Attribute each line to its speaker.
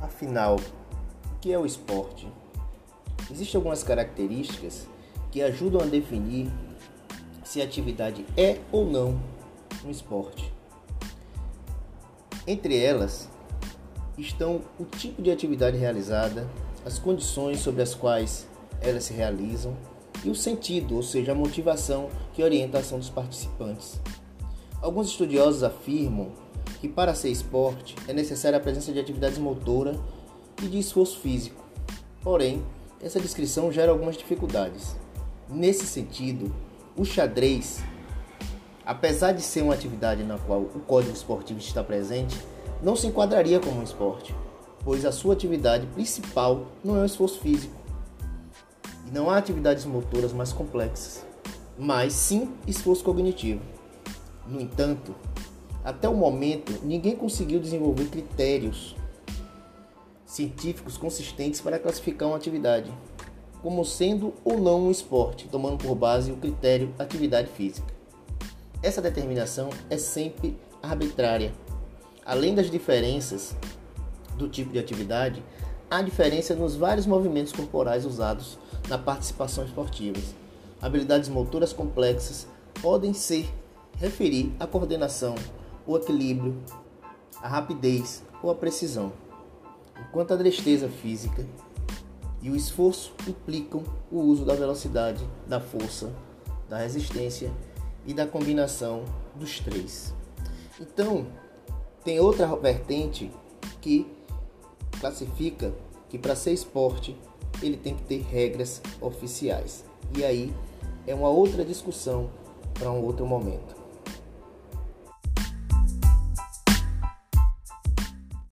Speaker 1: Afinal, o que é o esporte? Existem algumas características que ajudam a definir se a atividade é ou não um esporte. Entre elas estão o tipo de atividade realizada, as condições sobre as quais elas se realizam e o sentido, ou seja, a motivação que orienta a ação dos participantes. Alguns estudiosos afirmam que para ser esporte é necessária a presença de atividades motora e de esforço físico. Porém, essa descrição gera algumas dificuldades. Nesse sentido, o xadrez, apesar de ser uma atividade na qual o código esportivo está presente, não se enquadraria como um esporte, pois a sua atividade principal não é o esforço físico. E não há atividades motoras mais complexas, mas sim esforço cognitivo. No entanto, até o momento, ninguém conseguiu desenvolver critérios científicos consistentes para classificar uma atividade como sendo ou não um esporte, tomando por base o critério atividade física. Essa determinação é sempre arbitrária. Além das diferenças do tipo de atividade, há diferença nos vários movimentos corporais usados na participação esportiva. Habilidades motoras complexas podem se referir à coordenação, o equilíbrio, a rapidez ou a precisão, enquanto a destreza física e o esforço implicam o uso da velocidade, da força, da resistência e da combinação dos três. Então, tem outra vertente que classifica que para ser esporte ele tem que ter regras oficiais. E aí é uma outra discussão para um outro momento.